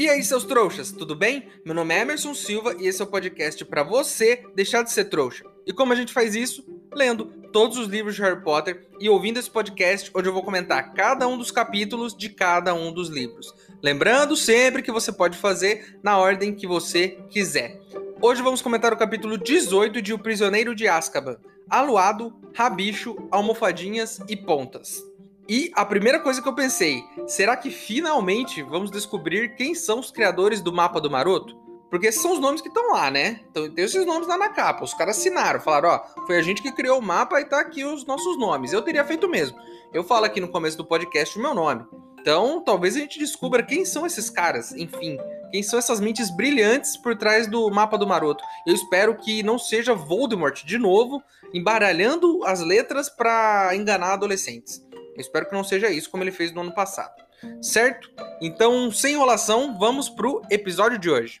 E aí, seus trouxas, tudo bem? Meu nome é Emerson Silva e esse é o podcast para você deixar de ser trouxa. E como a gente faz isso? Lendo todos os livros de Harry Potter e ouvindo esse podcast onde eu vou comentar cada um dos capítulos de cada um dos livros. Lembrando sempre que você pode fazer na ordem que você quiser. Hoje vamos comentar o capítulo 18 de O Prisioneiro de Azkaban. Aluado, rabicho, almofadinhas e pontas. E a primeira coisa que eu pensei, será que finalmente vamos descobrir quem são os criadores do mapa do Maroto? Porque esses são os nomes que estão lá, né? Então tem esses nomes lá na capa. Os caras assinaram, falaram, ó, foi a gente que criou o mapa e tá aqui os nossos nomes. Eu teria feito mesmo. Eu falo aqui no começo do podcast o meu nome. Então, talvez a gente descubra quem são esses caras, enfim, quem são essas mentes brilhantes por trás do mapa do Maroto. Eu espero que não seja Voldemort de novo, embaralhando as letras para enganar adolescentes. Eu espero que não seja isso como ele fez no ano passado. Certo? Então, sem enrolação, vamos pro episódio de hoje.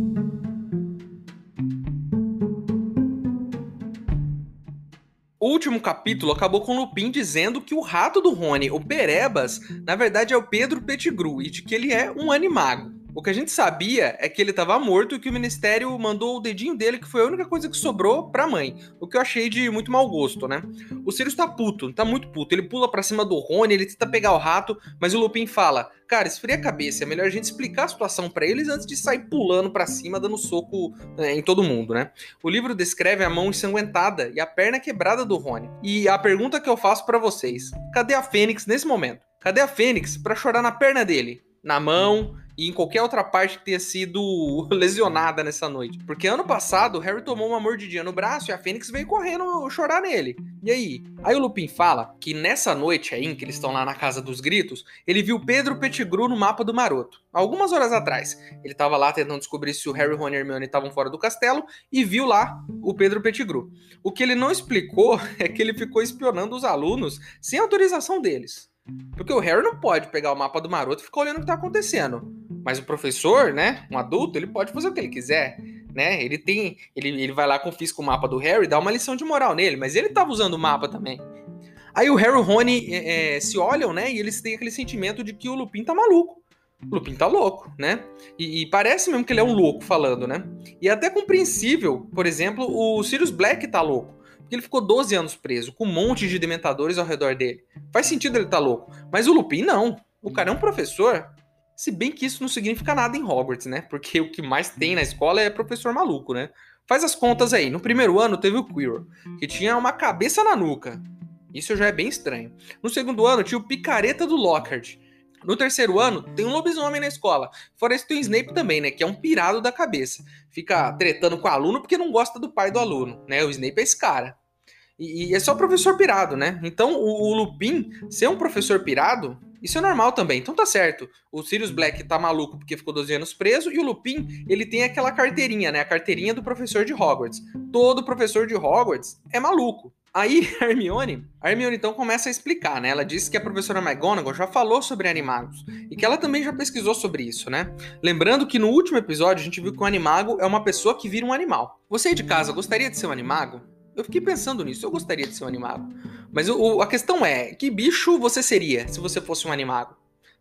O último capítulo acabou com Lupin dizendo que o rato do Rony, o Perebas, na verdade é o Pedro Pettigrew e de que ele é um animago. O que a gente sabia é que ele estava morto e que o ministério mandou o dedinho dele, que foi a única coisa que sobrou pra mãe. O que eu achei de muito mau gosto, né? O Sirius tá puto, tá muito puto. Ele pula pra cima do Rony, ele tenta pegar o rato, mas o Lupin fala: Cara, esfria a cabeça, é melhor a gente explicar a situação para eles antes de sair pulando para cima, dando soco é, em todo mundo, né? O livro descreve a mão ensanguentada e a perna quebrada do Rony. E a pergunta que eu faço para vocês: cadê a Fênix nesse momento? Cadê a Fênix para chorar na perna dele? Na mão, e em qualquer outra parte que tenha sido lesionada nessa noite. Porque ano passado o Harry tomou uma mordidinha no braço e a Fênix veio correndo chorar nele. E aí? Aí o Lupin fala que nessa noite aí, que eles estão lá na Casa dos Gritos, ele viu Pedro Pettigrew no mapa do Maroto. Algumas horas atrás. Ele estava lá tentando descobrir se o Harry, Ron e Hermione estavam fora do castelo e viu lá o Pedro Pettigrew. O que ele não explicou é que ele ficou espionando os alunos sem autorização deles. Porque o Harry não pode pegar o mapa do maroto e ficar olhando o que tá acontecendo. Mas o professor, né, um adulto, ele pode fazer o que ele quiser, né? Ele tem, ele, ele vai lá confisca o mapa do Harry, dá uma lição de moral nele, mas ele tava usando o mapa também. Aí o Harry e o Rony é, é, se olham, né, e eles têm aquele sentimento de que o Lupin tá maluco. O Lupin tá louco, né? E, e, parece mesmo que ele é um louco falando, né? E é até compreensível, por exemplo, o Sirius Black tá louco. Ele ficou 12 anos preso, com um monte de dementadores ao redor dele. Faz sentido ele tá louco. Mas o Lupin não. O cara é um professor. Se bem que isso não significa nada em Hogwarts, né? Porque o que mais tem na escola é professor maluco, né? Faz as contas aí. No primeiro ano teve o Quirrell, que tinha uma cabeça na nuca. Isso já é bem estranho. No segundo ano tinha o picareta do Lockhart. No terceiro ano, tem um lobisomem na escola. Fora isso, tem o Snape também, né? Que é um pirado da cabeça. Fica tretando com o aluno porque não gosta do pai do aluno, né? O Snape é esse cara. E, e é só professor pirado, né? Então o, o, Lupin ser um professor pirado, isso é normal também. Então tá certo. O Sirius Black tá maluco porque ficou 12 anos preso e o Lupin, ele tem aquela carteirinha, né? A carteirinha do professor de Hogwarts. Todo professor de Hogwarts é maluco. Aí a Hermione, a Hermione então começa a explicar, né? Ela disse que a professora McGonagall já falou sobre animagos e que ela também já pesquisou sobre isso, né? Lembrando que no último episódio a gente viu que um animago é uma pessoa que vira um animal. Você aí de casa gostaria de ser um animago? Eu fiquei pensando nisso, eu gostaria de ser um animago. Mas o, a questão é, que bicho você seria se você fosse um animago?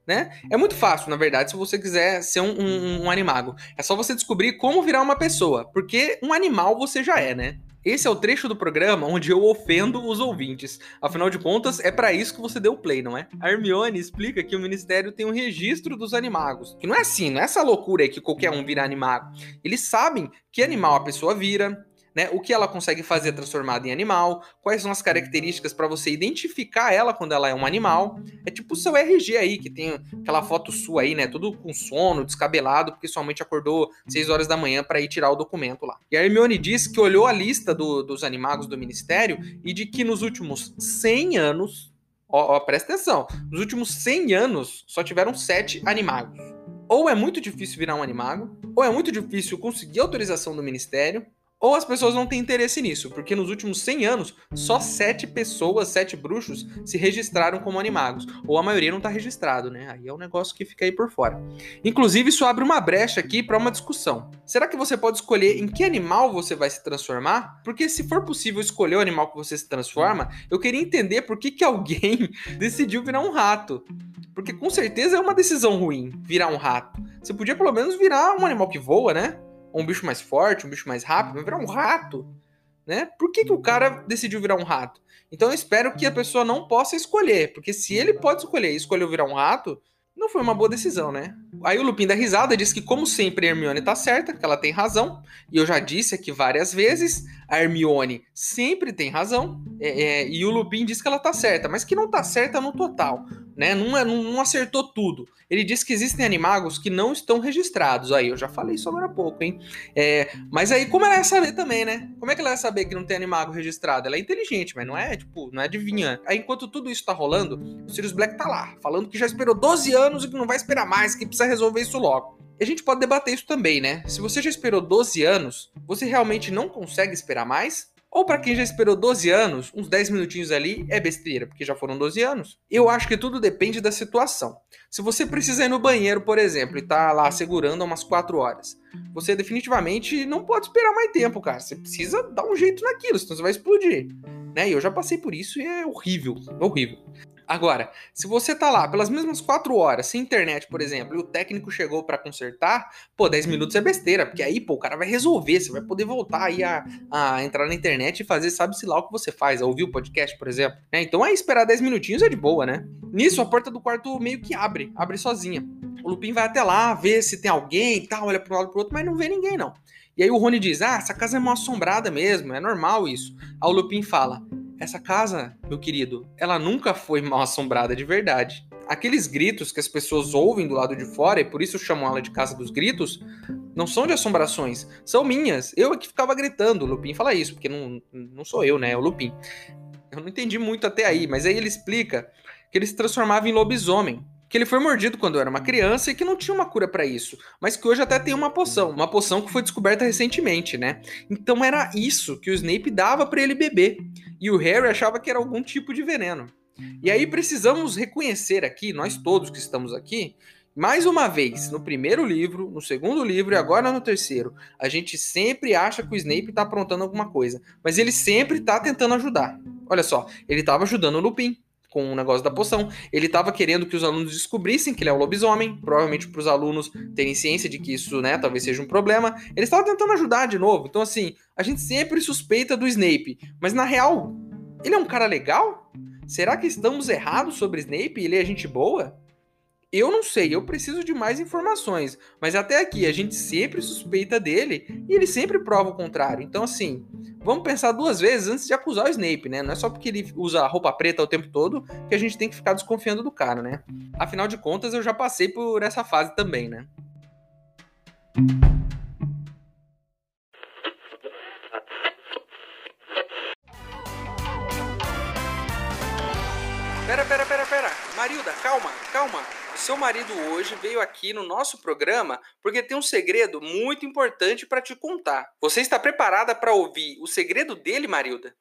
Né? É muito fácil, na verdade, se você quiser ser um, um, um animago. É só você descobrir como virar uma pessoa, porque um animal você já é, né? Esse é o trecho do programa onde eu ofendo os ouvintes. Afinal de contas, é para isso que você deu play, não é? A Hermione explica que o ministério tem um registro dos animagos. Que não é assim, não é essa loucura aí que qualquer um vira animago. Eles sabem que animal a pessoa vira, né? O que ela consegue fazer transformada em animal, quais são as características para você identificar ela quando ela é um animal. É tipo o seu RG aí, que tem aquela foto sua aí, né? Tudo com sono, descabelado, porque sua mãe te acordou 6 horas da manhã para ir tirar o documento lá. E a Hermione diz que olhou a lista do, dos animagos do ministério e de que nos últimos 100 anos, ó, ó, presta atenção, nos últimos 100 anos só tiveram 7 animagos. Ou é muito difícil virar um animago, ou é muito difícil conseguir autorização do ministério, ou as pessoas não têm interesse nisso, porque nos últimos 100 anos, só sete pessoas, sete bruxos, se registraram como animagos. Ou a maioria não está registrado, né? Aí é um negócio que fica aí por fora. Inclusive, isso abre uma brecha aqui para uma discussão. Será que você pode escolher em que animal você vai se transformar? Porque se for possível escolher o animal que você se transforma, eu queria entender por que, que alguém decidiu virar um rato. Porque com certeza é uma decisão ruim virar um rato. Você podia pelo menos virar um animal que voa, né? Um bicho mais forte, um bicho mais rápido, vai virar um rato, né? Por que, que o cara decidiu virar um rato? Então eu espero que a pessoa não possa escolher, porque se ele pode escolher e escolheu virar um rato, não foi uma boa decisão, né? Aí o Lupin da risada diz que, como sempre, a Hermione tá certa, que ela tem razão. E eu já disse aqui várias vezes, a Hermione sempre tem razão. É, é, e o Lupin diz que ela tá certa, mas que não tá certa no total né? Não, é, não, não, acertou tudo. Ele disse que existem animagos que não estão registrados. Aí, eu já falei isso agora há pouco, hein? É, mas aí, como ela ia saber também, né? Como é que ela ia saber que não tem animago registrado? Ela é inteligente, mas não é, tipo, não é adivinha. Aí, enquanto tudo isso tá rolando, o Sirius Black tá lá, falando que já esperou 12 anos e que não vai esperar mais, que precisa resolver isso logo. E a gente pode debater isso também, né? Se você já esperou 12 anos, você realmente não consegue esperar mais? Ou para quem já esperou 12 anos, uns 10 minutinhos ali é besteira, porque já foram 12 anos. Eu acho que tudo depende da situação. Se você precisa ir no banheiro, por exemplo, e tá lá segurando umas 4 horas, você definitivamente não pode esperar mais tempo, cara. Você precisa dar um jeito naquilo, senão você vai explodir. Né? E eu já passei por isso e é horrível, horrível. Agora, se você tá lá pelas mesmas 4 horas, sem internet, por exemplo, e o técnico chegou para consertar, pô, 10 minutos é besteira, porque aí, pô, o cara vai resolver, você vai poder voltar aí a, a entrar na internet e fazer, sabe-se lá o que você faz, a ouvir o podcast, por exemplo. Né? Então, aí esperar 10 minutinhos é de boa, né? Nisso, a porta do quarto meio que abre, abre sozinha. O Lupin vai até lá, vê se tem alguém e tal, olha pro lado pro outro, mas não vê ninguém, não. E aí o Rony diz: Ah, essa casa é mal assombrada mesmo, é normal isso. Aí o Lupin fala: essa casa, meu querido, ela nunca foi mal assombrada de verdade. Aqueles gritos que as pessoas ouvem do lado de fora, e por isso chamam ela de Casa dos Gritos, não são de assombrações, são minhas. Eu é que ficava gritando. O Lupin fala isso, porque não, não sou eu, né? É o Lupin. Eu não entendi muito até aí, mas aí ele explica que ele se transformava em lobisomem que ele foi mordido quando era uma criança e que não tinha uma cura para isso, mas que hoje até tem uma poção, uma poção que foi descoberta recentemente, né? Então era isso que o Snape dava para ele beber, e o Harry achava que era algum tipo de veneno. E aí precisamos reconhecer aqui, nós todos que estamos aqui, mais uma vez, no primeiro livro, no segundo livro e agora no terceiro, a gente sempre acha que o Snape tá aprontando alguma coisa, mas ele sempre tá tentando ajudar. Olha só, ele estava ajudando o Lupin, com o negócio da poção. Ele estava querendo que os alunos descobrissem que ele é um lobisomem, provavelmente para os alunos terem ciência de que isso, né, talvez seja um problema. Ele estava tentando ajudar de novo. Então, assim, a gente sempre suspeita do Snape, mas na real, ele é um cara legal? Será que estamos errados sobre Snape? Ele é gente boa? Eu não sei, eu preciso de mais informações. Mas até aqui a gente sempre suspeita dele e ele sempre prova o contrário. Então, assim, vamos pensar duas vezes antes de acusar o Snape, né? Não é só porque ele usa roupa preta o tempo todo que a gente tem que ficar desconfiando do cara, né? Afinal de contas, eu já passei por essa fase também, né? Pera, pera, pera, pera. Marilda, calma, calma seu marido hoje veio aqui no nosso programa porque tem um segredo muito importante para te contar. Você está preparada para ouvir o segredo dele, Marilda?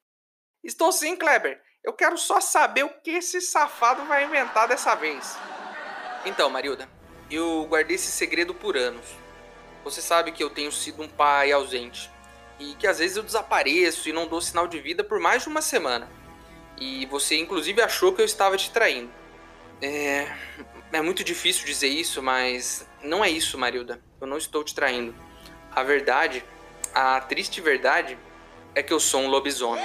Estou sim, Kleber. Eu quero só saber o que esse safado vai inventar dessa vez. Então, Marilda, eu guardei esse segredo por anos. Você sabe que eu tenho sido um pai ausente e que às vezes eu desapareço e não dou sinal de vida por mais de uma semana. E você inclusive achou que eu estava te traindo. É, é muito difícil dizer isso, mas não é isso, Marilda. Eu não estou te traindo. A verdade, a triste verdade, é que eu sou um lobisomem.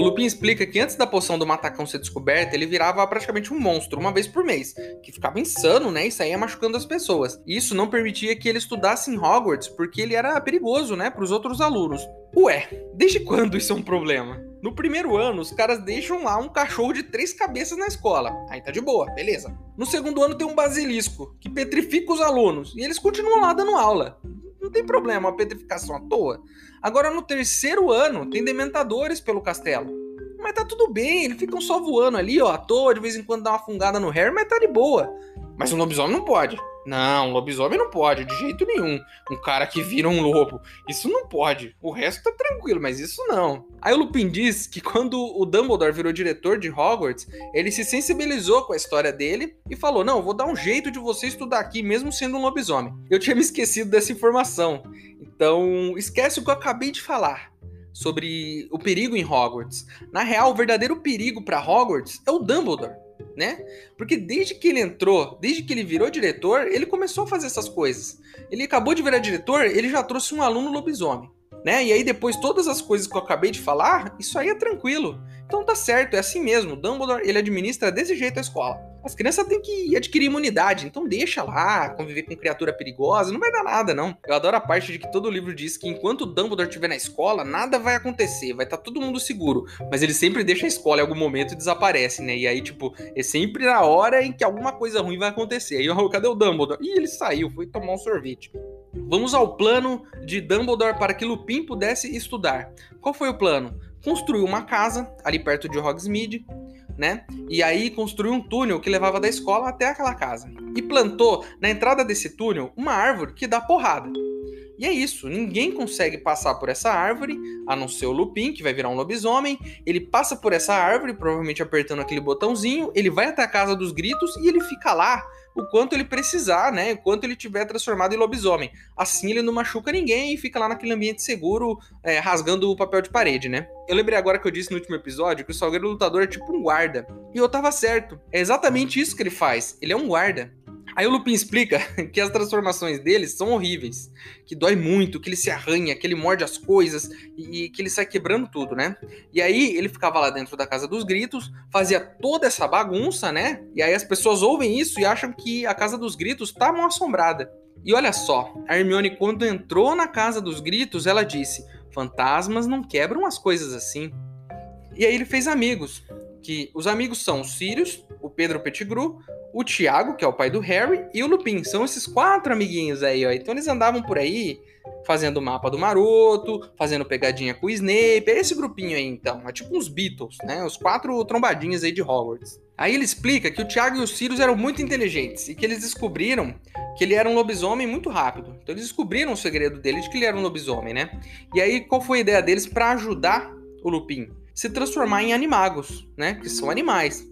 O Lupin explica que antes da poção do matacão ser descoberta, ele virava praticamente um monstro, uma vez por mês, que ficava insano, né, e saía machucando as pessoas. Isso não permitia que ele estudasse em Hogwarts, porque ele era perigoso, né, para os outros alunos. Ué, desde quando isso é um problema? No primeiro ano, os caras deixam lá um cachorro de três cabeças na escola. Aí tá de boa, beleza. No segundo ano tem um basilisco, que petrifica os alunos, e eles continuam lá dando aula. Não tem problema, a petrificação à toa. Agora, no terceiro ano, tem dementadores pelo castelo. Mas tá tudo bem, eles ficam só voando ali, ó, à toa, de vez em quando dá uma fungada no Harry, mas tá de boa. Mas o lobisomem não pode. Não, lobisomem não pode, de jeito nenhum. Um cara que vira um lobo. Isso não pode. O resto tá tranquilo, mas isso não. Aí o Lupin diz que quando o Dumbledore virou diretor de Hogwarts, ele se sensibilizou com a história dele e falou: Não, vou dar um jeito de você estudar aqui, mesmo sendo um lobisomem. Eu tinha me esquecido dessa informação. Então, esquece o que eu acabei de falar sobre o perigo em Hogwarts. Na real, o verdadeiro perigo para Hogwarts é o Dumbledore né? Porque desde que ele entrou, desde que ele virou diretor, ele começou a fazer essas coisas. Ele acabou de virar diretor, ele já trouxe um aluno lobisomem, né? E aí depois todas as coisas que eu acabei de falar, isso aí é tranquilo. Então tá certo, é assim mesmo. Dumbledore, ele administra desse jeito a escola. As crianças têm que adquirir imunidade, então deixa lá, conviver com criatura perigosa, não vai dar nada, não. Eu adoro a parte de que todo livro diz que enquanto Dumbledore estiver na escola, nada vai acontecer, vai estar tá todo mundo seguro. Mas ele sempre deixa a escola em algum momento e desaparece, né? E aí, tipo, é sempre na hora em que alguma coisa ruim vai acontecer. Aí, oh, cadê o Dumbledore? Ih, ele saiu, foi tomar um sorvete. Vamos ao plano de Dumbledore para que Lupin pudesse estudar. Qual foi o plano? Construiu uma casa ali perto de Hogsmeade, né? E aí construiu um túnel que levava da escola até aquela casa. E plantou na entrada desse túnel uma árvore que dá porrada. E é isso, ninguém consegue passar por essa árvore, a não ser o Lupin, que vai virar um lobisomem. Ele passa por essa árvore, provavelmente apertando aquele botãozinho, ele vai até a casa dos gritos e ele fica lá o quanto ele precisar, né? O quanto ele tiver transformado em lobisomem. Assim ele não machuca ninguém e fica lá naquele ambiente seguro, é, rasgando o papel de parede, né? Eu lembrei agora que eu disse no último episódio que o Salgueiro Lutador é tipo um guarda. E eu tava certo. É exatamente isso que ele faz. Ele é um guarda. Aí o Lupin explica que as transformações dele são horríveis, que dói muito, que ele se arranha, que ele morde as coisas e, e, que ele sai quebrando tudo, né? E aí ele ficava lá dentro da casa dos gritos, fazia toda essa bagunça, né? E aí as pessoas ouvem isso e acham que a casa dos gritos tá mal assombrada. E olha só, a Hermione quando entrou na casa dos gritos, ela disse: "Fantasmas não quebram as coisas assim". E aí ele fez amigos, que os amigos são o Sirius, o Pedro Pettigrew, o Tiago, que é o pai do Harry, e o Lupin. São esses quatro amiguinhos aí, ó. Então eles andavam por aí fazendo o mapa do maroto, fazendo pegadinha com o Snape. É esse grupinho aí, então. É tipo uns Beatles, né? Os quatro trombadinhos aí de Hogwarts. Aí ele explica que o Tiago e o Sirius eram muito inteligentes e que eles descobriram que ele era um lobisomem muito rápido. Então eles descobriram o segredo dele de que ele era um lobisomem, né? E aí qual foi a ideia deles para ajudar o Lupin? Se transformar em animagos, né? Que são animais.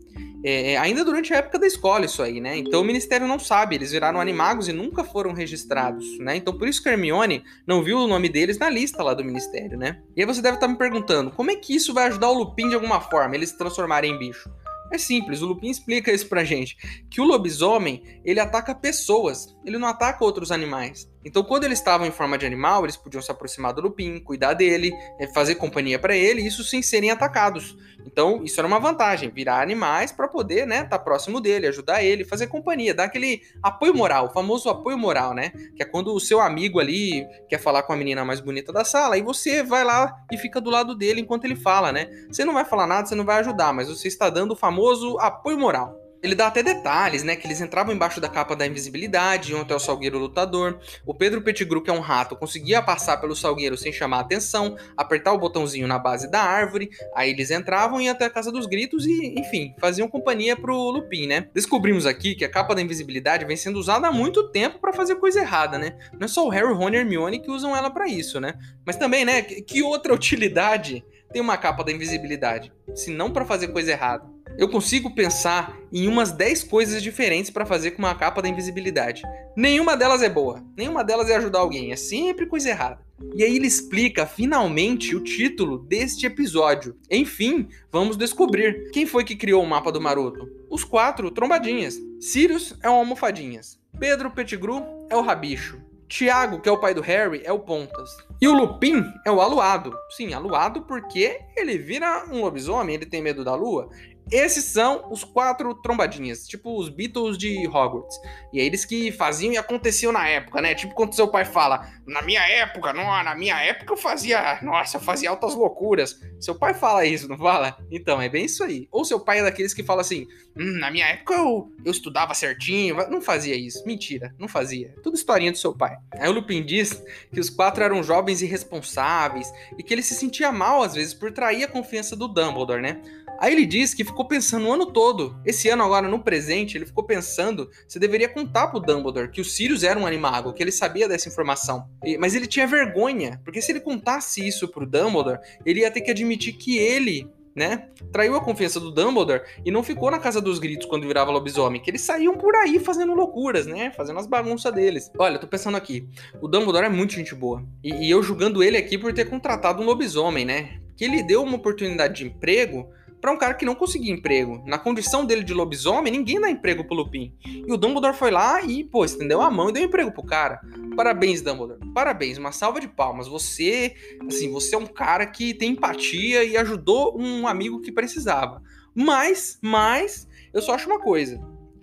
É, é, ainda durante a época da escola, isso aí, né? Então o ministério não sabe, eles viraram animagos e nunca foram registrados, né? Então por isso que Hermione não viu o nome deles na lista lá do ministério, né? E aí você deve estar me perguntando, como é que isso vai ajudar o Lupin de alguma forma, eles se transformarem em bicho? É simples, o Lupin explica isso pra gente, que o lobisomem, ele ataca pessoas, ele não ataca outros animais. Então, quando eles estavam em forma de animal, eles podiam se aproximar do Lupin, cuidar dele, é, fazer companhia para ele, isso sem serem atacados. Então, isso era uma vantagem, virar animais para poder, né, estar tá próximo dele, ajudar ele, fazer companhia, dar aquele apoio moral, o famoso apoio moral, né? Que é quando o seu amigo ali quer falar com a menina mais bonita da sala e você vai lá e fica do lado dele enquanto ele fala, né? Você não vai falar nada, você não vai ajudar, mas você está dando o famoso apoio moral. Ele dá até detalhes, né? Que eles entravam embaixo da capa da invisibilidade, iam até o Salgueiro lutador. O Pedro Pettigrew, que é um rato, conseguia passar pelo Salgueiro sem chamar atenção, apertar o botãozinho na base da árvore. Aí eles entravam e iam até a Casa dos Gritos e, enfim, faziam companhia pro Lupin, né? Descobrimos aqui que a capa da invisibilidade vem sendo usada há muito tempo para fazer coisa errada, né? Não é só o Harry, Ron e Hermione que usam ela para isso, né? Mas também, né? Que outra utilidade tem uma capa da invisibilidade? Se não para fazer coisa errada. Eu consigo pensar em umas 10 coisas diferentes para fazer com uma capa da invisibilidade. Nenhuma delas é boa, nenhuma delas é ajudar alguém, é sempre coisa errada. E aí ele explica finalmente o título deste episódio. Enfim, vamos descobrir quem foi que criou o mapa do Maroto. Os quatro trombadinhas. Sirius é o almofadinhas. Pedro Pettigrew é o rabicho. Tiago, que é o pai do Harry, é o Pontas. E o Lupin é o aluado. Sim, aluado porque ele vira um lobisomem, ele tem medo da lua. Esses são os quatro trombadinhas, tipo os Beatles de Hogwarts. E é eles que faziam e aconteciam na época, né? Tipo quando seu pai fala, na minha época, não, na minha época eu fazia, nossa, eu fazia altas loucuras. Seu pai fala isso, não fala? Então, é bem isso aí. Ou seu pai é daqueles que fala assim, hum, na minha época eu, eu estudava certinho. Não fazia isso. Mentira, não fazia. Tudo historinha do seu pai. Aí o Lupin diz que os quatro eram jovens irresponsáveis e que ele se sentia mal às vezes por trair a confiança do Dumbledore, né? Aí ele diz que ficou pensando o ano todo. Esse ano, agora no presente, ele ficou pensando se deveria contar pro Dumbledore que o Sirius era um animago, que ele sabia dessa informação. Mas ele tinha vergonha, porque se ele contasse isso pro Dumbledore, ele ia ter que admitir que ele né? Traiu a confiança do Dumbledore e não ficou na casa dos gritos quando virava lobisomem, que eles saíam por aí fazendo loucuras, né? Fazendo as bagunças deles. Olha, eu tô pensando aqui, o Dumbledore é muito gente boa. E, e eu julgando ele aqui por ter contratado um lobisomem, né? Que ele deu uma oportunidade de emprego para um cara que não conseguia emprego. Na condição dele de lobisomem, ninguém dá emprego pro Lupin. E o Dumbledore foi lá e, pô, estendeu a mão e deu emprego pro cara. Parabéns, Dumbledore. Parabéns, uma salva de palmas. Você, assim, você é um cara que tem empatia e ajudou um amigo que precisava. Mas, mas, eu só acho uma coisa.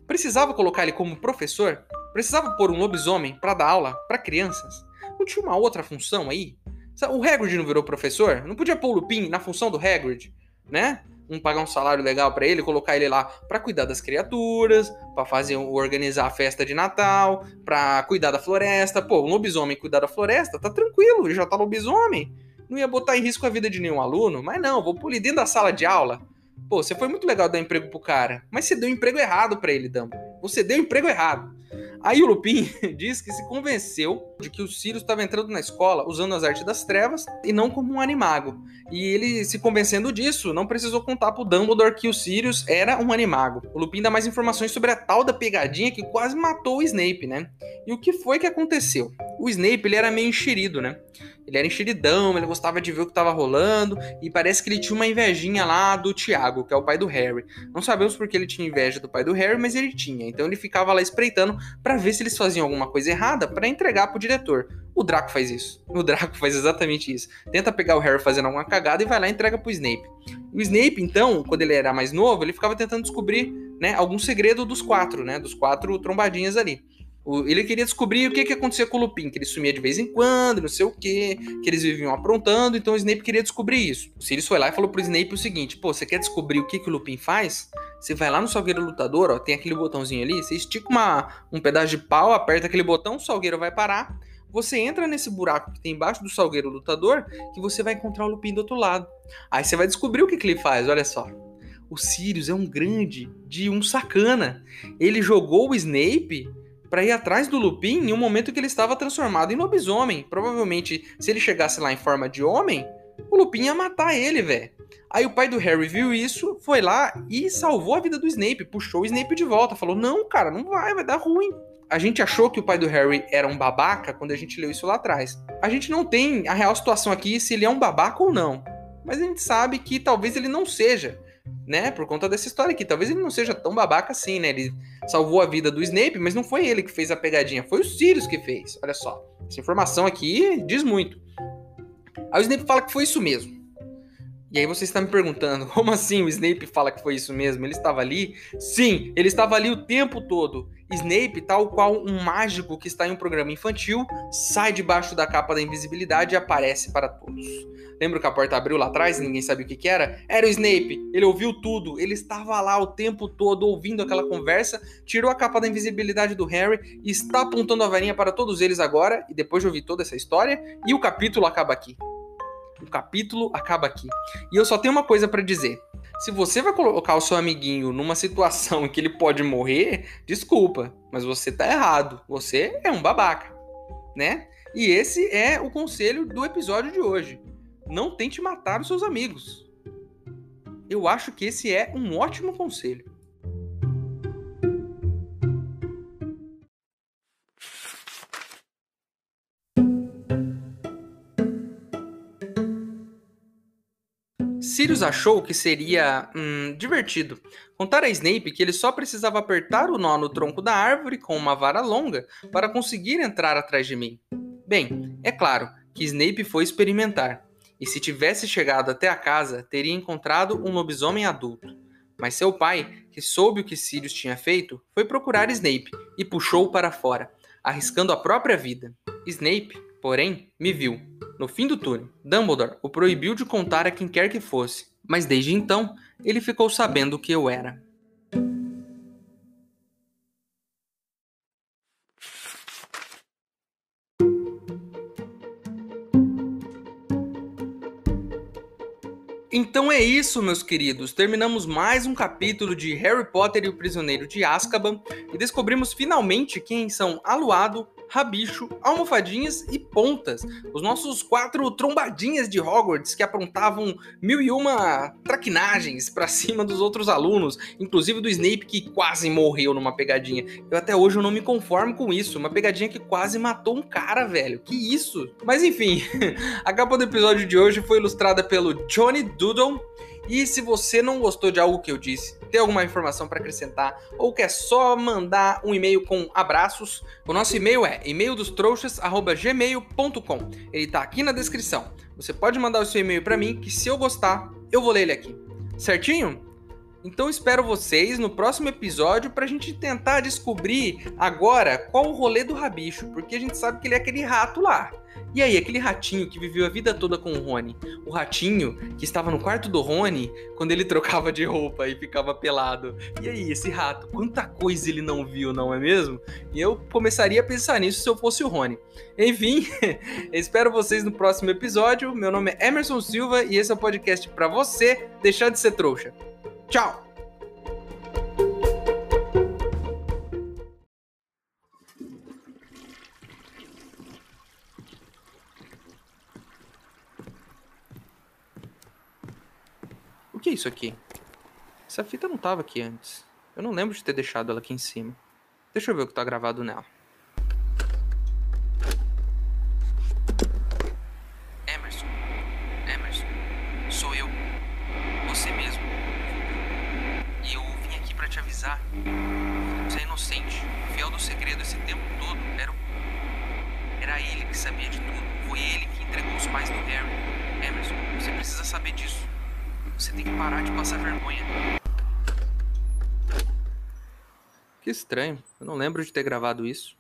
Precisava colocar ele como professor? Precisava pôr um lobisomem para dar aula para crianças? Não tinha uma outra função aí? O Hagrid não virou professor? Não podia pôr o Lupin na função do Hagrid, né? Um pagar um salário legal para ele, colocar ele lá para cuidar das criaturas, para fazer organizar a festa de Natal, para cuidar da floresta. Pô, um lobisomem cuidar da floresta, tá tranquilo, ele já tá lobisomem. Não ia botar em risco a vida de nenhum aluno, mas não, vou polir dentro da sala de aula. Pô, você foi muito legal dar emprego pro cara, mas você deu emprego errado para ele, Dumbo. Você deu emprego errado. Aí o Lupin diz que se convenceu de que o Sirius estava entrando na escola usando as artes das trevas e não como um animago. E ele, se convencendo disso, não precisou contar pro Dumbledore que o Sirius era um animago. O Lupin dá mais informações sobre a tal da pegadinha que quase matou o Snape, né? E o que foi que aconteceu? O Snape, ele era meio enxerido, né? Ele era enxeridão, ele gostava de ver o que estava rolando, e parece que ele tinha uma invejinha lá do Tiago, que é o pai do Harry. Não sabemos porque ele tinha inveja do pai do Harry, mas ele tinha. Então ele ficava lá espreitando para ver se eles faziam alguma coisa errada para entregar pro diretor. O Draco faz isso. O Draco faz exatamente isso. Tenta pegar o Harry fazendo alguma cagada e vai lá e entrega pro Snape. O Snape, então, quando ele era mais novo, ele ficava tentando descobrir, né, algum segredo dos quatro, né, dos quatro trombadinhas ali. Ele queria descobrir o que, que acontecia com o Lupin, que ele sumia de vez em quando, não sei o que, que eles viviam aprontando, então o Snape queria descobrir isso. O Sirius foi lá e falou pro Snape o seguinte: pô, você quer descobrir o que, que o Lupin faz? Você vai lá no salgueiro lutador, ó, tem aquele botãozinho ali, você estica uma, um pedaço de pau, aperta aquele botão, o salgueiro vai parar. Você entra nesse buraco que tem embaixo do salgueiro lutador, que você vai encontrar o Lupin do outro lado. Aí você vai descobrir o que, que ele faz, olha só. O Sirius é um grande de um sacana. Ele jogou o Snape para ir atrás do Lupin em um momento que ele estava transformado em lobisomem. Provavelmente, se ele chegasse lá em forma de homem, o Lupin ia matar ele, velho. Aí o pai do Harry viu isso, foi lá e salvou a vida do Snape, puxou o Snape de volta, falou: "Não, cara, não vai, vai dar ruim". A gente achou que o pai do Harry era um babaca quando a gente leu isso lá atrás. A gente não tem a real situação aqui se ele é um babaca ou não. Mas a gente sabe que talvez ele não seja né? Por conta dessa história aqui. Talvez ele não seja tão babaca assim, né? Ele salvou a vida do Snape, mas não foi ele que fez a pegadinha, foi o Sirius que fez. Olha só. Essa informação aqui diz muito. Aí o Snape fala que foi isso mesmo. E aí você está me perguntando, como assim o Snape fala que foi isso mesmo? Ele estava ali? Sim, ele estava ali o tempo todo. Snape, tal qual um mágico que está em um programa infantil, sai debaixo da capa da invisibilidade e aparece para todos. Lembra que a porta abriu lá atrás e ninguém sabia o que, que era? Era o Snape. Ele ouviu tudo. Ele estava lá o tempo todo ouvindo aquela conversa, tirou a capa da invisibilidade do Harry e está apontando a varinha para todos eles agora. E depois de ouvir toda essa história, e o capítulo acaba aqui. O capítulo acaba aqui. E eu só tenho uma coisa para dizer. Se você vai colocar o seu amiguinho numa situação em que ele pode morrer, desculpa, mas você tá errado. Você é um babaca, né? E esse é o conselho do episódio de hoje. Não tente matar os seus amigos. Eu acho que esse é um ótimo conselho. Achou que seria hum, divertido contar a Snape que ele só precisava apertar o nó no tronco da árvore com uma vara longa para conseguir entrar atrás de mim. Bem, é claro que Snape foi experimentar, e se tivesse chegado até a casa, teria encontrado um lobisomem adulto. Mas seu pai, que soube o que Sirius tinha feito, foi procurar Snape e puxou-o para fora, arriscando a própria vida. Snape, porém, me viu. No fim do túnel, Dumbledore o proibiu de contar a quem quer que fosse, mas desde então ele ficou sabendo que eu era. Então é isso, meus queridos. Terminamos mais um capítulo de Harry Potter e o Prisioneiro de Azkaban e descobrimos finalmente quem são Aluado, Rabicho, Almofadinhas e Pontas, os nossos quatro trombadinhas de Hogwarts que aprontavam mil e uma traquinagens para cima dos outros alunos, inclusive do Snape que quase morreu numa pegadinha. Eu até hoje eu não me conformo com isso, uma pegadinha que quase matou um cara, velho. Que isso? Mas enfim, a capa do episódio de hoje foi ilustrada pelo Johnny Doodle e se você não gostou de algo que eu disse, tem alguma informação para acrescentar ou quer só mandar um e-mail com abraços, o nosso e-mail é e-maildostrouxas@gmail.com. Ele tá aqui na descrição. Você pode mandar o seu e-mail para mim que se eu gostar, eu vou ler ele aqui. Certinho? Então espero vocês no próximo episódio para a gente tentar descobrir agora qual o rolê do Rabicho, porque a gente sabe que ele é aquele rato lá. E aí, aquele ratinho que viveu a vida toda com o Rony, o ratinho que estava no quarto do Rony quando ele trocava de roupa e ficava pelado. E aí, esse rato, quanta coisa ele não viu, não é mesmo? E eu começaria a pensar nisso se eu fosse o Rony. Enfim, espero vocês no próximo episódio. Meu nome é Emerson Silva e esse é o podcast para você deixar de ser trouxa. Tchau! O que é isso aqui? Essa fita não estava aqui antes. Eu não lembro de ter deixado ela aqui em cima. Deixa eu ver o que está gravado nela. Emerson. Emerson. Sou eu. Você mesmo. E eu vim aqui para te avisar. Você é inocente. Fiel do segredo esse tempo todo. Era o... Era ele que sabia de tudo. Foi ele que entregou os pais do Harry. Emerson, você precisa saber disso. Você tem que parar de passar vergonha. Que estranho. Eu não lembro de ter gravado isso.